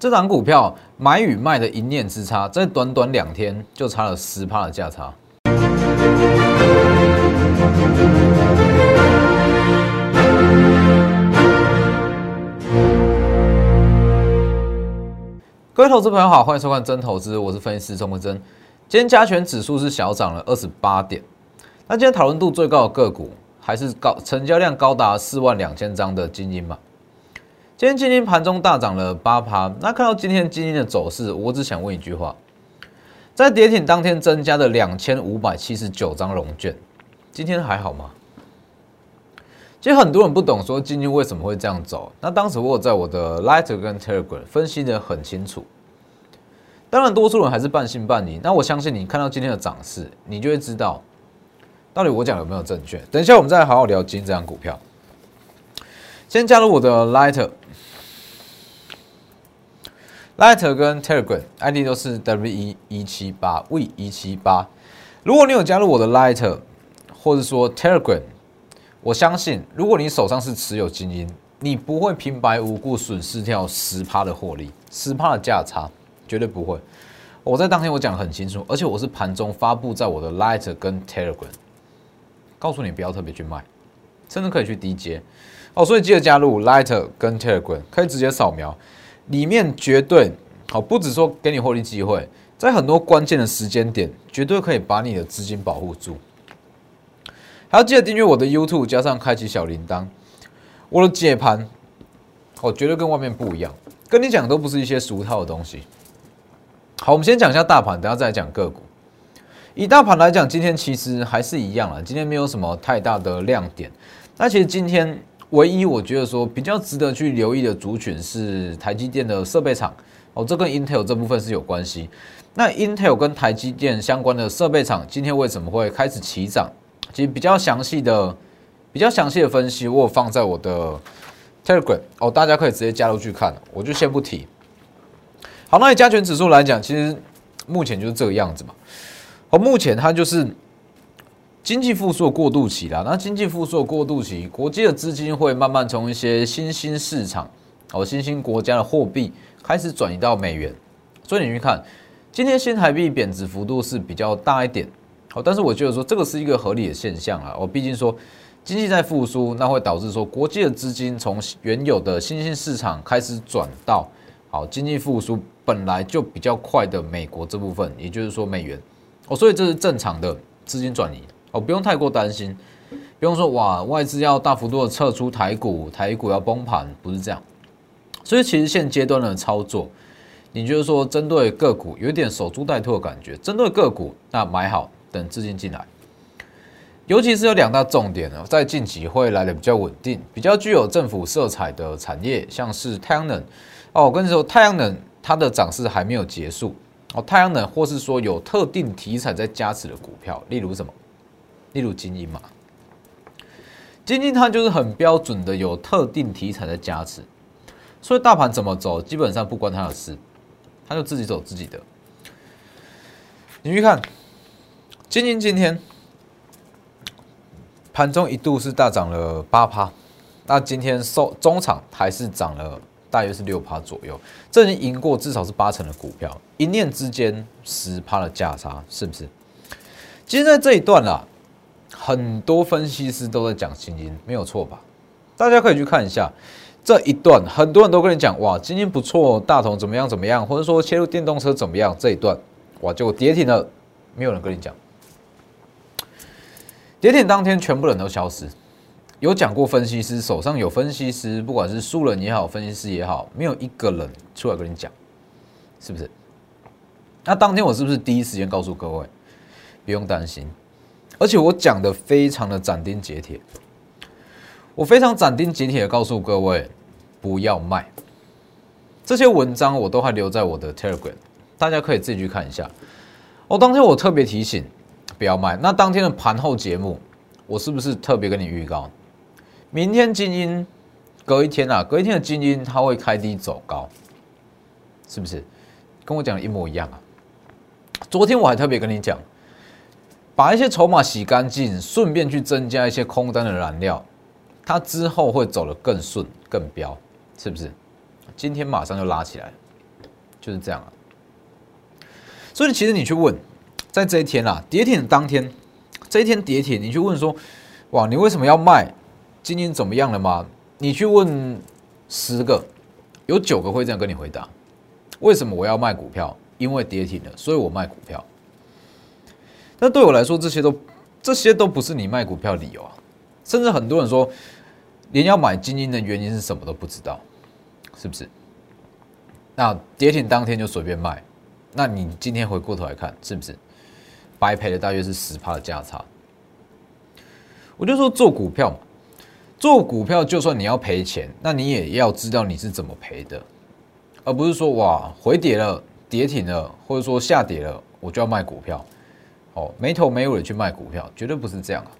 这档股票买与卖的一念之差，在短短两天就差了十趴的价差。各位投资朋友好，欢迎收看真投资，我是分析师钟文真。今天加权指数是小涨了二十八点，那今天讨论度最高的个股还是高成交量高达四万两千张的精英嘛？今天基金盘中大涨了八趴，那看到今天基金的走势，我只想问一句话：在跌停当天增加的两千五百七十九张融券，今天还好吗？其实很多人不懂说精英为什么会这样走，那当时我在我的 Lighter 跟 Telegram 分析的很清楚。当然，多数人还是半信半疑。那我相信你看到今天的涨势，你就会知道到底我讲有没有正确。等一下我们再好好聊金这张股票。先加入我的 Lighter。Lighter 跟 Telegram ID 都是 W 一一七八 V 一七八。如果你有加入我的 Lighter，或者说 Telegram，我相信如果你手上是持有精英，你不会平白无故损失掉十趴的获利，十趴的价差绝对不会。我在当天我讲的很清楚，而且我是盘中发布在我的 Lighter 跟 Telegram，告诉你不要特别去卖，甚至可以去低接哦。所以记得加入 Lighter 跟 Telegram，可以直接扫描。里面绝对好，不止说给你获利机会，在很多关键的时间点，绝对可以把你的资金保护住。还要记得订阅我的 YouTube，加上开启小铃铛。我的解盘，哦，绝对跟外面不一样，跟你讲都不是一些俗套的东西。好，我们先讲一下大盘，等下再来讲个股。以大盘来讲，今天其实还是一样了，今天没有什么太大的亮点。那其实今天。唯一我觉得说比较值得去留意的族群是台积电的设备厂哦，这跟 Intel 这部分是有关系。那 Intel 跟台积电相关的设备厂今天为什么会开始起涨？其实比较详细的、比较详细的分析，我放在我的 Telegram 哦，大家可以直接加入去看，我就先不提。好，那以加权指数来讲，其实目前就是这个样子嘛。哦，目前它就是。经济复苏过渡期啦，那经济复苏过渡期，国际的资金会慢慢从一些新兴市场哦，新兴国家的货币开始转移到美元，所以你去看，今天新台币贬值幅度是比较大一点，好，但是我觉得说这个是一个合理的现象啊，我毕竟说经济在复苏，那会导致说国际的资金从原有的新兴市场开始转到好经济复苏本来就比较快的美国这部分，也就是说美元哦，所以这是正常的资金转移。哦，不用太过担心，不用说哇，外资要大幅度的撤出台股，台股要崩盘，不是这样。所以其实现阶段的操作，你就是说针对个股有点守株待兔的感觉，针对个股那买好，等资金进来。尤其是有两大重点呢，在近期会来的比较稳定，比较具有政府色彩的产业，像是太阳能。哦，我跟你说，太阳能它的涨势还没有结束。哦，太阳能或是说有特定题材在加持的股票，例如什么？例如精英嘛，精英它就是很标准的有特定题材的加持，所以大盘怎么走基本上不关他的事，他就自己走自己的。你去看精英今天盘中一度是大涨了八趴，那今天收中场还是涨了大约是六趴左右，这已经赢过至少是八成的股票，一念之间十趴的价差，是不是？其实在这一段啦。很多分析师都在讲精英，没有错吧？大家可以去看一下这一段，很多人都跟你讲哇，精英不错，大同怎么样怎么样，或者说切入电动车怎么样？这一段哇，结果跌停了，没有人跟你讲。跌停当天，全部人都消失。有讲过分析师手上有分析师，不管是素人也好，分析师也好，没有一个人出来跟你讲，是不是？那当天我是不是第一时间告诉各位，不用担心？而且我讲的非常的斩钉截铁，我非常斩钉截铁的告诉各位，不要卖。这些文章我都还留在我的 Telegram，大家可以自己去看一下。哦，当天我特别提醒不要卖。那当天的盘后节目，我是不是特别跟你预告，明天精英隔一天啊，隔一天的精英它会开低走高，是不是？跟我讲的一模一样啊。昨天我还特别跟你讲。把一些筹码洗干净，顺便去增加一些空单的燃料，它之后会走得更顺、更飙，是不是？今天马上就拉起来，就是这样啊。所以其实你去问，在这一天啊，跌停的当天，这一天跌停，你去问说，哇，你为什么要卖？今天怎么样了吗？你去问十个，有九个会这样跟你回答。为什么我要卖股票？因为跌停了，所以我卖股票。但对我来说，这些都这些都不是你卖股票理由啊。甚至很多人说，连要买精英的原因是什么都不知道，是不是？那跌停当天就随便卖，那你今天回过头来看，是不是白赔了大约是十趴的价差？我就说做股票嘛，做股票就算你要赔钱，那你也要知道你是怎么赔的，而不是说哇回跌了、跌停了，或者说下跌了，我就要卖股票，哦没头没尾的去卖股票，绝对不是这样啊。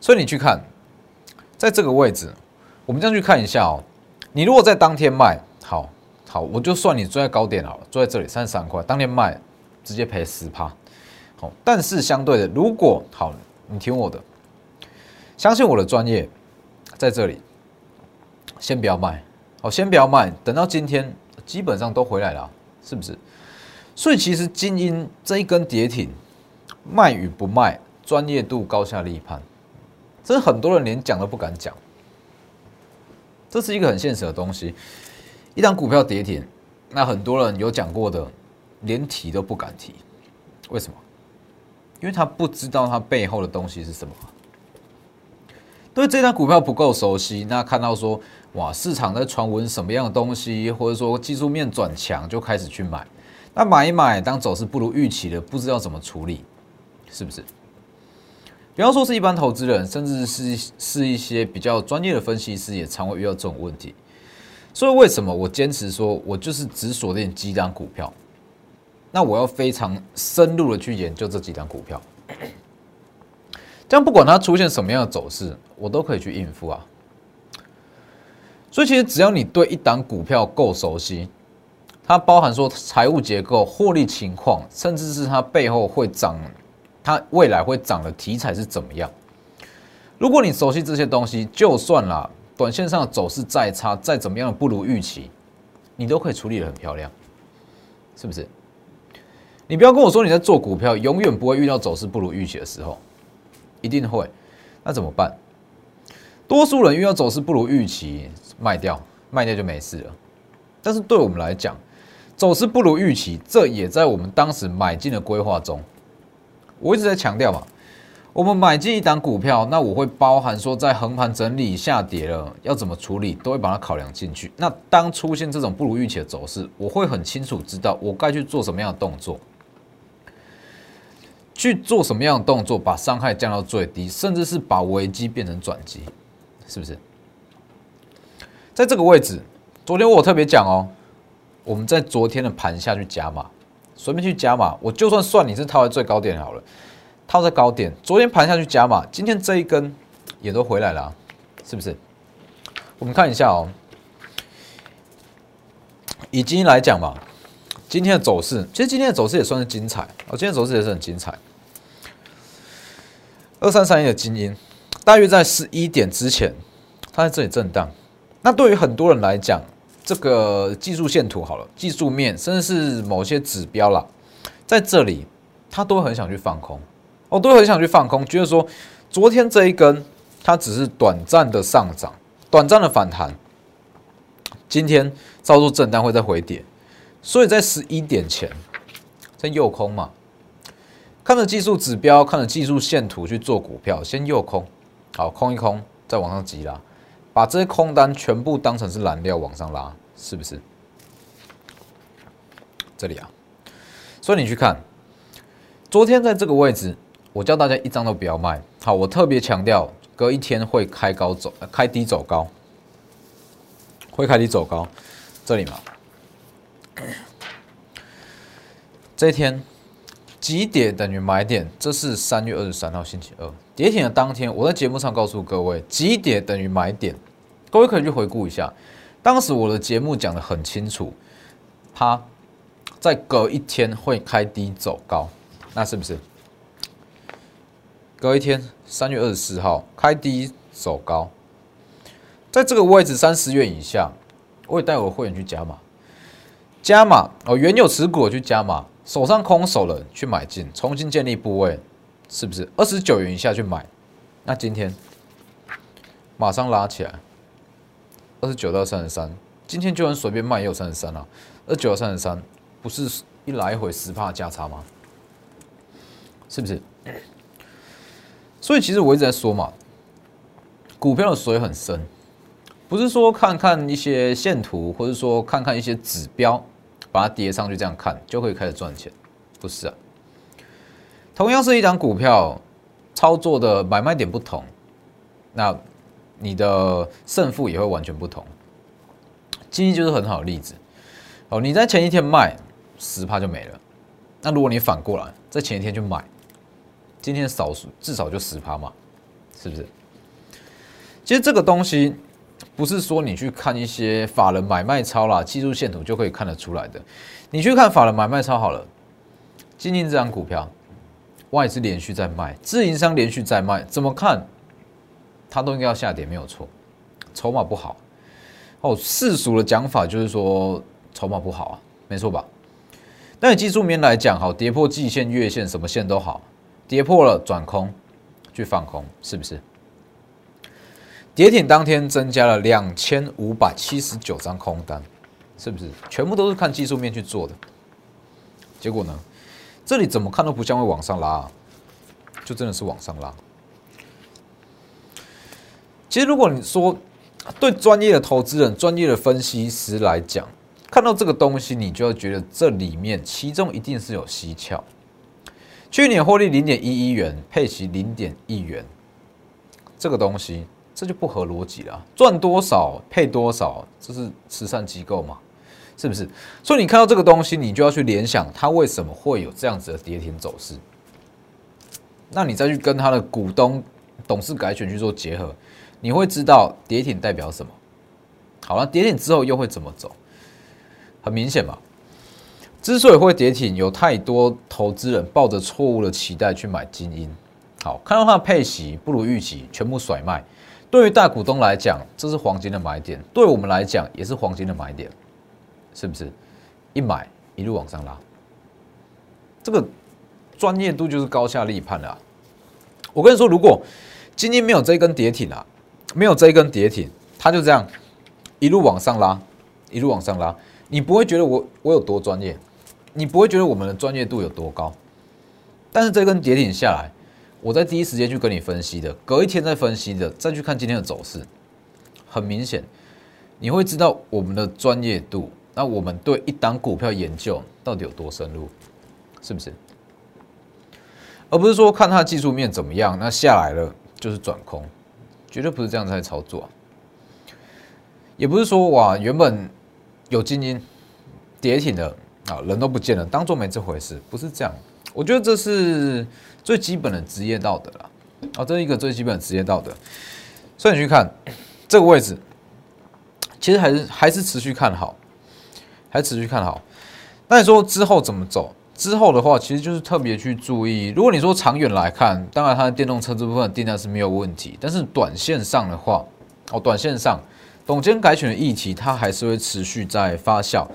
所以你去看，在这个位置，我们这样去看一下哦。你如果在当天卖，好，好，我就算你坐在高点好了，坐在这里三十三块，当天卖，直接赔十趴。好，但是相对的，如果好，你听我的，相信我的专业，在这里，先不要卖，好，先不要卖，等到今天基本上都回来了，是不是？所以其实精英这一根跌停，卖与不卖，专业度高下立判。这是很多人连讲都不敢讲，这是一个很现实的东西。一档股票跌停，那很多人有讲过的，连提都不敢提，为什么？因为他不知道它背后的东西是什么。对这张股票不够熟悉，那看到说哇，市场在传闻什么样的东西，或者说技术面转强，就开始去买。那买一买，当走势不如预期的，不知道怎么处理，是不是？比方说是一般投资人，甚至是是一些比较专业的分析师，也常会遇到这种问题。所以为什么我坚持说，我就是只锁定几档股票？那我要非常深入的去研究这几档股票，这样不管它出现什么样的走势，我都可以去应付啊。所以其实只要你对一档股票够熟悉，它包含说财务结构、获利情况，甚至是它背后会涨。它未来会涨的题材是怎么样？如果你熟悉这些东西，就算啦，短线上走势再差，再怎么样不如预期，你都可以处理的很漂亮，是不是？你不要跟我说你在做股票，永远不会遇到走势不如预期的时候，一定会。那怎么办？多数人遇到走势不如预期，卖掉，卖掉就没事了。但是对我们来讲，走势不如预期，这也在我们当时买进的规划中。我一直在强调嘛，我们买进一档股票，那我会包含说在横盘整理下跌了要怎么处理，都会把它考量进去。那当出现这种不如预期的走势，我会很清楚知道我该去做什么样的动作，去做什么样的动作，把伤害降到最低，甚至是把危机变成转机，是不是？在这个位置，昨天我特别讲哦，我们在昨天的盘下去加码。随便去加码，我就算算你是套在最高点好了，套在高点，昨天盘下去加码，今天这一根也都回来了，是不是？我们看一下哦，以今天来讲嘛，今天的走势，其实今天的走势也算是精彩，哦，今天走势也是很精彩。二三三一的精英，大约在十一点之前，它在这里震荡，那对于很多人来讲。这个技术线图好了，技术面甚至是某些指标啦，在这里他都很想去放空，哦，都很想去放空，觉得说昨天这一根它只是短暂的上涨，短暂的反弹，今天操作震荡会再回跌，所以在十一点前在诱空嘛，看着技术指标，看着技术线图去做股票，先诱空，好空一空，再往上急拉。把这些空单全部当成是燃料往上拉，是不是？这里啊，所以你去看，昨天在这个位置，我叫大家一张都不要卖。好，我特别强调，隔一天会开高走，开低走高，会开低走高。这里嘛，这一天几点等于买点？这是三月二十三号星期二。跌停的当天，我在节目上告诉各位，几点等于买点？各位可以去回顾一下，当时我的节目讲的很清楚，它在隔一天会开低走高，那是不是？隔一天，三月二十四号开低走高，在这个位置三十元以下，我也带我的会员去加码。加码哦，原有持股去加码，手上空手了去买进，重新建立部位，是不是二十九元以下去买？那今天马上拉起来，二十九到三十三，今天就算随便卖也有三十三啊，二九到三十三，不是一来一回十帕价差吗？是不是？所以其实我一直在说嘛，股票的水很深，不是说看看一些线图，或者说看看一些指标，把它叠上去这样看就可以开始赚钱，不是啊。同样是一张股票，操作的买卖点不同，那你的胜负也会完全不同。基金就是很好的例子哦，你在前一天卖十趴就没了，那如果你反过来在前一天去买。今天少数至少就十趴嘛，是不是？其实这个东西不是说你去看一些法人买卖超啦、技术线图就可以看得出来的。你去看法人买卖超好了，今天这张股票外资连续在卖，自营商连续在卖，怎么看它都应该要下跌，没有错。筹码不好哦，世俗的讲法就是说筹码不好啊，没错吧？但以技术面来讲，好跌破季线、月线，什么线都好。跌破了转空，去放空，是不是？跌停当天增加了两千五百七十九张空单，是不是？全部都是看技术面去做的。结果呢？这里怎么看都不像会往上拉，就真的是往上拉。其实如果你说对专业的投资人、专业的分析师来讲，看到这个东西，你就要觉得这里面其中一定是有蹊跷。去年获利零点一一元，配息零点一元，这个东西这就不合逻辑了。赚多少配多少，这是慈善机构嘛？是不是？所以你看到这个东西，你就要去联想它为什么会有这样子的跌停走势。那你再去跟它的股东董事改选去做结合，你会知道跌停代表什么。好了，跌停之后又会怎么走？很明显嘛。之所以会跌停，有太多投资人抱着错误的期待去买精英，好看到它的配息不如预期，全部甩卖。对于大股东来讲，这是黄金的买点；对我们来讲，也是黄金的买点，是不是？一买一路往上拉，这个专业度就是高下立判了。我跟你说，如果今天没有这一根跌停啊，没有这一根跌停，它就这样一路往上拉，一路往上拉，你不会觉得我我有多专业。你不会觉得我们的专业度有多高，但是这根跌停下来，我在第一时间去跟你分析的，隔一天再分析的，再去看今天的走势，很明显，你会知道我们的专业度，那我们对一档股票研究到底有多深入，是不是？而不是说看它技术面怎么样，那下来了就是转空，绝对不是这样在操作，也不是说哇原本有精英跌停的。啊，人都不见了，当做没这回事，不是这样。我觉得这是最基本的职业道德了。啊，这是一个最基本的职业道德。所以你去看这个位置，其实还是还是持续看好，还持续看好。那你说之后怎么走？之后的话，其实就是特别去注意。如果你说长远来看，当然它的电动车这部分订单是没有问题，但是短线上的话，哦，短线上董监改选的议题，它还是会持续在发酵。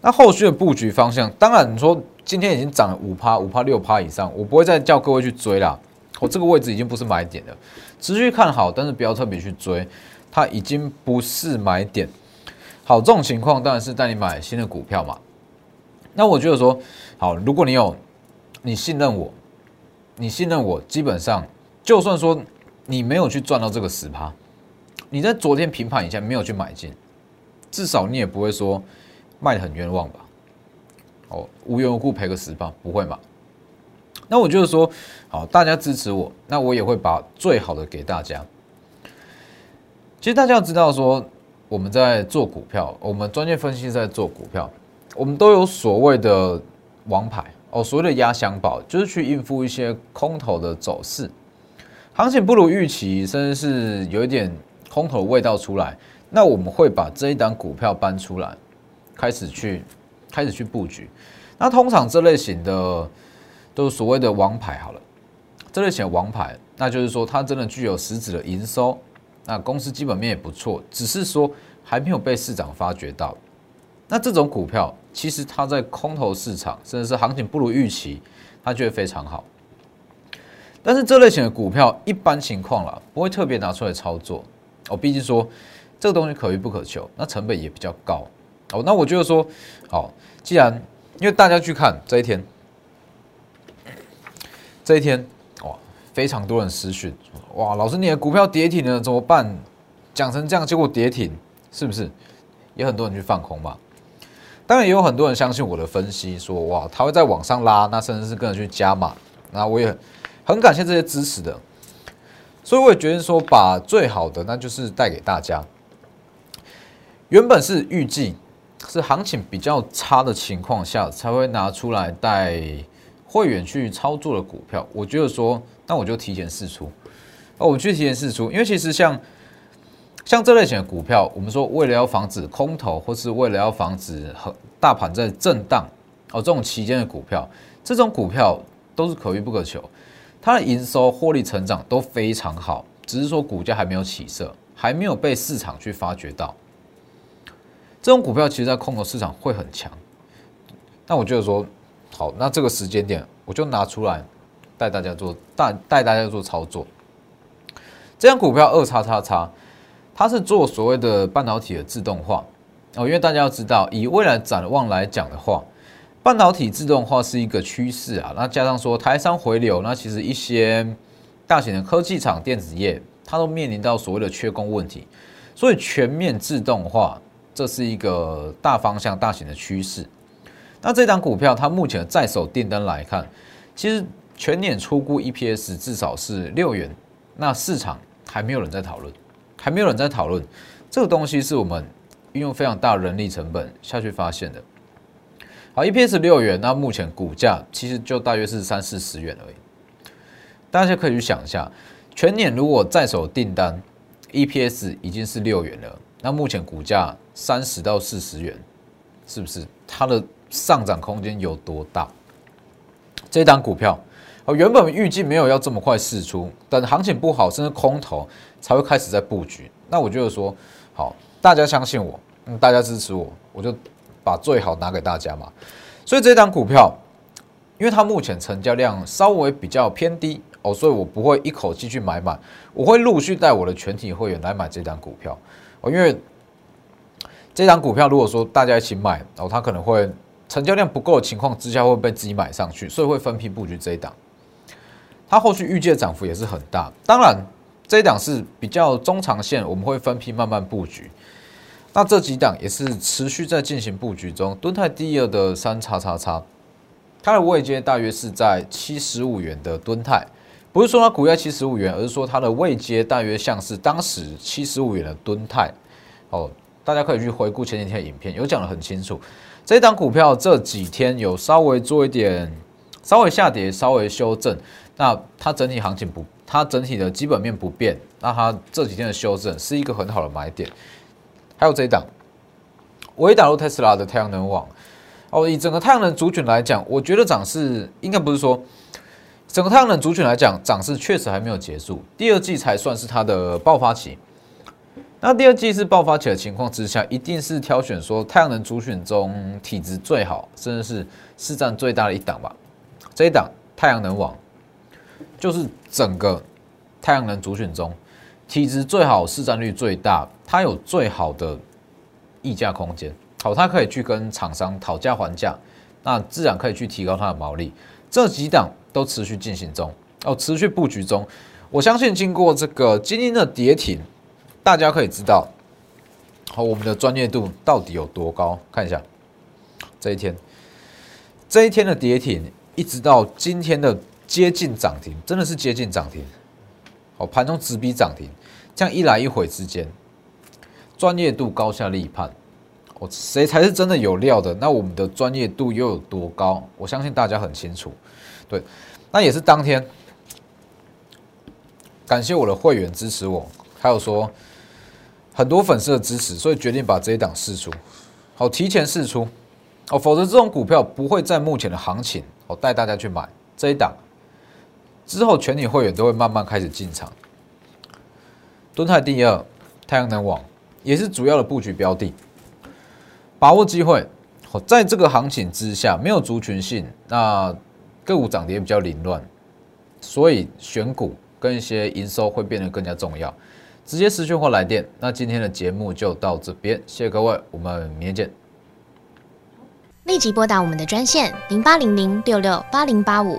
那后续的布局方向，当然你说今天已经涨了五趴、五趴、六趴以上，我不会再叫各位去追啦。我这个位置已经不是买点了，持续看好，但是不要特别去追，它已经不是买点。好，这种情况当然是带你买新的股票嘛。那我觉得说，好，如果你有你信任我，你信任我，基本上就算说你没有去赚到这个十趴，你在昨天平盘以下没有去买进，至少你也不会说。卖的很冤枉吧？哦，无缘无故赔个十趴，不会嘛？那我就是说，好，大家支持我，那我也会把最好的给大家。其实大家要知道，说我们在做股票，我们专业分析在做股票，我们都有所谓的王牌哦，所谓的压箱宝，就是去应付一些空头的走势，行情不如预期，甚至是有一点空头的味道出来，那我们会把这一档股票搬出来。开始去，开始去布局。那通常这类型的都是所谓的王牌好了，这类型的王牌，那就是说它真的具有实质的营收，那公司基本面也不错，只是说还没有被市场发掘到。那这种股票其实它在空头市场，甚至是行情不如预期，它就会非常好。但是这类型的股票，一般情况啦，不会特别拿出来操作哦。毕竟说这个东西可遇不可求，那成本也比较高哦。那我觉得说，好，既然因为大家去看这一天，这一天，非常多人私讯，哇，老师你的股票跌停了怎么办？讲成这样，结果跌停，是不是？也很多人去放空嘛。当然也有很多人相信我的分析，说哇，它会在往上拉，那甚至是跟着去加码。那我也很感谢这些支持的，所以我也决定说，把最好的那就是带给大家。原本是预计是行情比较差的情况下才会拿出来带会员去操作的股票，我觉得说，那我就提前试出。哦，我去提前试出，因为其实像。像这类型的股票，我们说为了要防止空头，或是为了要防止和大盘在震荡哦这种期间的股票，这种股票都是可遇不可求，它的营收、获利成长都非常好，只是说股价还没有起色，还没有被市场去发掘到。这种股票其实，在空头市场会很强。那我觉得说，好，那这个时间点，我就拿出来带大家做带带大家做操作。这张股票二叉叉叉。它是做所谓的半导体的自动化哦，因为大家要知道，以未来展望来讲的话，半导体自动化是一个趋势啊。那加上说台商回流，那其实一些大型的科技厂、电子业，它都面临到所谓的缺工问题，所以全面自动化这是一个大方向、大型的趋势。那这档股票它目前在手订单来看，其实全年出估 EPS 至少是六元，那市场还没有人在讨论。还没有人在讨论这个东西，是我们运用非常大人力成本下去发现的。好，EPS 六元，那目前股价其实就大约是三四十元而已。大家可以去想一下，全年如果在手订单 EPS 已经是六元了，那目前股价三十到四十元，是不是它的上涨空间有多大？这档股票。原本预计没有要这么快试出，等行情不好甚至空头才会开始在布局。那我觉得说，好，大家相信我，嗯，大家支持我，我就把最好拿给大家嘛。所以这档股票，因为它目前成交量稍微比较偏低哦，所以我不会一口气去买满，我会陆续带我的全体会员来买这档股票哦。因为这档股票如果说大家一起买，然后它可能会成交量不够的情况之下会被自己买上去，所以会分批布局这一档。它后续预计的涨幅也是很大，当然这一档是比较中长线，我们会分批慢慢布局。那这几档也是持续在进行布局中。敦泰第二的三叉叉叉，它的位阶大约是在七十五元的敦泰，不是说它股价七十五元，而是说它的位阶大约像是当时七十五元的敦泰。哦，大家可以去回顾前几天的影片，有讲的很清楚。这一档股票这几天有稍微做一点，稍微下跌，稍微修正。那它整体行情不，它整体的基本面不变，那它这几天的修正是一个很好的买点。还有这一档，我也打入特斯拉的太阳能网。哦，以整个太阳能族群来讲，我觉得涨势应该不是说整个太阳能族群来讲，涨势确实还没有结束，第二季才算是它的爆发期。那第二季是爆发期的情况之下，一定是挑选说太阳能族群中体质最好，甚至是市占最大的一档吧。这一档太阳能网。就是整个太阳能主选中，体质最好、市占率最大，它有最好的溢价空间。好，它可以去跟厂商讨价还价，那自然可以去提高它的毛利。这几档都持续进行中哦，持续布局中。我相信经过这个今天的跌停，大家可以知道，好，我们的专业度到底有多高？看一下这一天，这一天的跌停，一直到今天的。接近涨停，真的是接近涨停。好，盘中直逼涨停，这样一来一回之间，专业度高下立判。我谁才是真的有料的？那我们的专业度又有多高？我相信大家很清楚。对，那也是当天，感谢我的会员支持我，还有说很多粉丝的支持，所以决定把这一档试出。好，提前试出哦，否则这种股票不会在目前的行情，我带大家去买这一档。之后，全体会员都会慢慢开始进场。敦泰第二，太阳能网也是主要的布局标的。把握机会。好，在这个行情之下，没有族群性，那个股涨跌比较凌乱，所以选股跟一些营收会变得更加重要。直接私讯或来电。那今天的节目就到这边，谢谢各位，我们明天见。立即拨打我们的专线零八零零六六八零八五。